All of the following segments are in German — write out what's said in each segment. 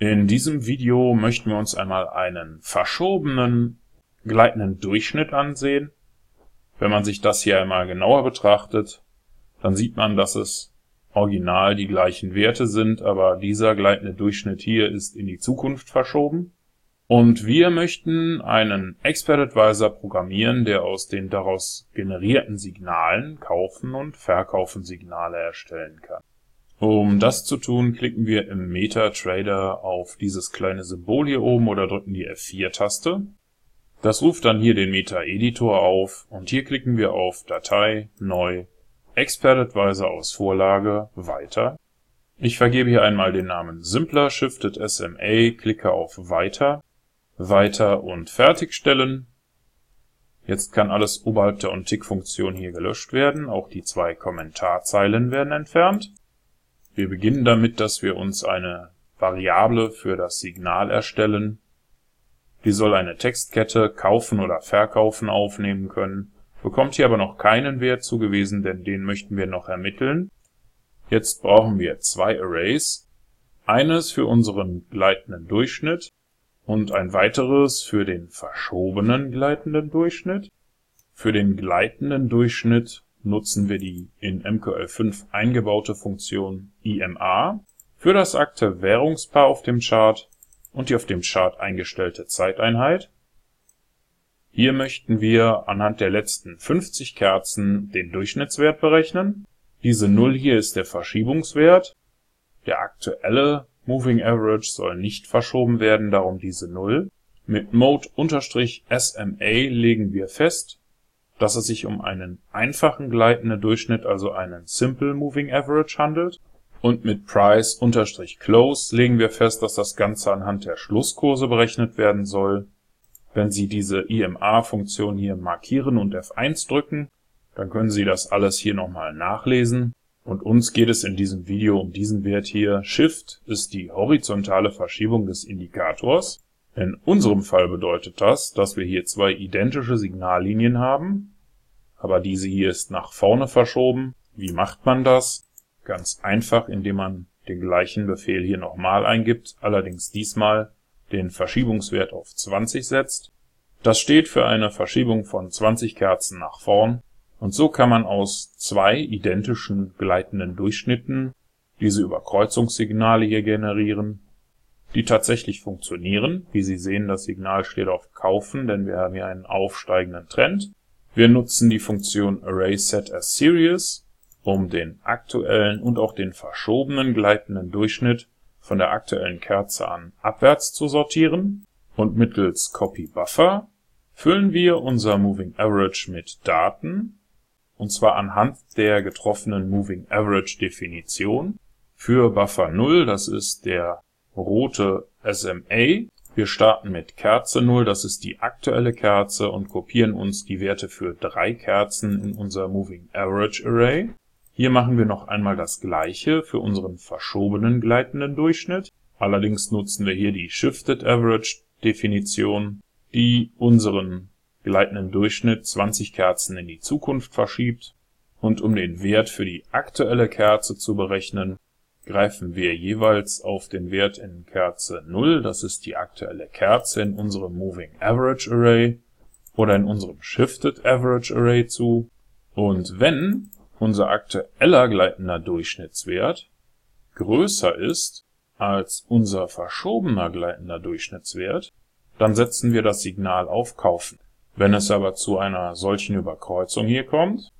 In diesem Video möchten wir uns einmal einen verschobenen gleitenden Durchschnitt ansehen. Wenn man sich das hier einmal genauer betrachtet, dann sieht man, dass es original die gleichen Werte sind, aber dieser gleitende Durchschnitt hier ist in die Zukunft verschoben. Und wir möchten einen Expert Advisor programmieren, der aus den daraus generierten Signalen Kaufen und Verkaufen Signale erstellen kann. Um das zu tun, klicken wir im MetaTrader auf dieses kleine Symbol hier oben oder drücken die F4-Taste. Das ruft dann hier den Meta-Editor auf und hier klicken wir auf Datei, Neu, Expert Advisor aus Vorlage, Weiter. Ich vergebe hier einmal den Namen Simpler Shifted SMA, klicke auf Weiter, Weiter und Fertigstellen. Jetzt kann alles oberhalb der OnTick-Funktion hier gelöscht werden, auch die zwei Kommentarzeilen werden entfernt. Wir beginnen damit, dass wir uns eine Variable für das Signal erstellen. Die soll eine Textkette kaufen oder verkaufen aufnehmen können, bekommt hier aber noch keinen Wert zugewiesen, denn den möchten wir noch ermitteln. Jetzt brauchen wir zwei Arrays, eines für unseren gleitenden Durchschnitt und ein weiteres für den verschobenen gleitenden Durchschnitt. Für den gleitenden Durchschnitt nutzen wir die in MQL5 eingebaute Funktion IMA für das akte Währungspaar auf dem Chart und die auf dem Chart eingestellte Zeiteinheit. Hier möchten wir anhand der letzten 50 Kerzen den Durchschnittswert berechnen. Diese 0 hier ist der Verschiebungswert. Der aktuelle Moving Average soll nicht verschoben werden, darum diese 0. Mit Mode-SMA legen wir fest, dass es sich um einen einfachen gleitenden Durchschnitt, also einen Simple Moving Average handelt. Und mit Price-Close legen wir fest, dass das Ganze anhand der Schlusskurse berechnet werden soll. Wenn Sie diese IMA-Funktion hier markieren und F1 drücken, dann können Sie das alles hier nochmal nachlesen. Und uns geht es in diesem Video um diesen Wert hier. Shift ist die horizontale Verschiebung des Indikators. In unserem Fall bedeutet das, dass wir hier zwei identische Signallinien haben, aber diese hier ist nach vorne verschoben. Wie macht man das? Ganz einfach, indem man den gleichen Befehl hier nochmal eingibt, allerdings diesmal den Verschiebungswert auf 20 setzt. Das steht für eine Verschiebung von 20 Kerzen nach vorn und so kann man aus zwei identischen gleitenden Durchschnitten diese Überkreuzungssignale hier generieren die tatsächlich funktionieren. Wie Sie sehen, das Signal steht auf Kaufen, denn wir haben hier einen aufsteigenden Trend. Wir nutzen die Funktion ArraySetAsSeries, um den aktuellen und auch den verschobenen gleitenden Durchschnitt von der aktuellen Kerze an abwärts zu sortieren. Und mittels CopyBuffer füllen wir unser Moving Average mit Daten, und zwar anhand der getroffenen Moving Average Definition. Für Buffer 0, das ist der rote SMA. Wir starten mit Kerze 0, das ist die aktuelle Kerze und kopieren uns die Werte für drei Kerzen in unser Moving Average Array. Hier machen wir noch einmal das gleiche für unseren verschobenen gleitenden Durchschnitt. Allerdings nutzen wir hier die Shifted Average Definition, die unseren gleitenden Durchschnitt 20 Kerzen in die Zukunft verschiebt. Und um den Wert für die aktuelle Kerze zu berechnen, greifen wir jeweils auf den Wert in Kerze 0, das ist die aktuelle Kerze in unserem Moving Average Array oder in unserem Shifted Average Array zu. Und wenn unser aktueller gleitender Durchschnittswert größer ist als unser verschobener gleitender Durchschnittswert, dann setzen wir das Signal auf Kaufen. Wenn es aber zu einer solchen Überkreuzung hier kommt,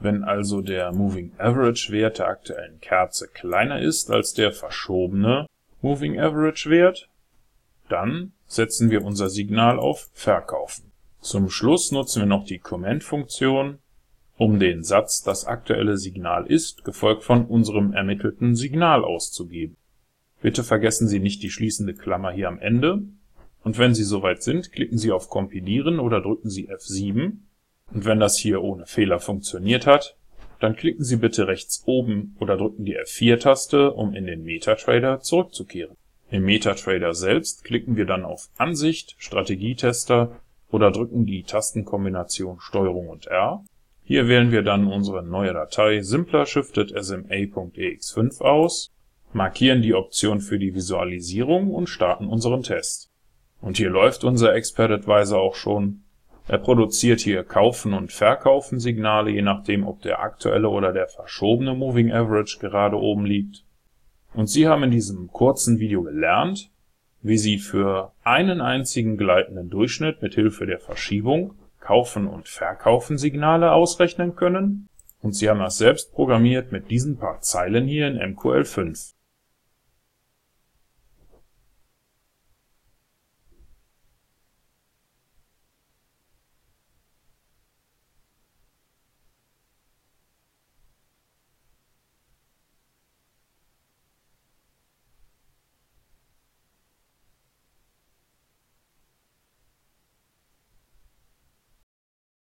wenn also der Moving Average Wert der aktuellen Kerze kleiner ist als der verschobene Moving Average Wert, dann setzen wir unser Signal auf Verkaufen. Zum Schluss nutzen wir noch die Comment-Funktion, um den Satz das aktuelle Signal ist, gefolgt von unserem ermittelten Signal auszugeben. Bitte vergessen Sie nicht die schließende Klammer hier am Ende, und wenn Sie soweit sind, klicken Sie auf Kompilieren oder drücken Sie F7 und wenn das hier ohne Fehler funktioniert hat, dann klicken Sie bitte rechts oben oder drücken die F4-Taste, um in den MetaTrader zurückzukehren. Im MetaTrader selbst klicken wir dann auf Ansicht, Strategietester oder drücken die Tastenkombination STRG und R. Hier wählen wir dann unsere neue Datei simpler shifted sma.ex5 aus markieren die Option für die Visualisierung und starten unseren Test. Und hier läuft unser Expert Advisor auch schon. Er produziert hier Kaufen und Verkaufen Signale, je nachdem, ob der aktuelle oder der verschobene Moving Average gerade oben liegt. Und Sie haben in diesem kurzen Video gelernt, wie Sie für einen einzigen gleitenden Durchschnitt mit Hilfe der Verschiebung Kaufen und Verkaufen Signale ausrechnen können und Sie haben das selbst programmiert mit diesen paar Zeilen hier in MQL5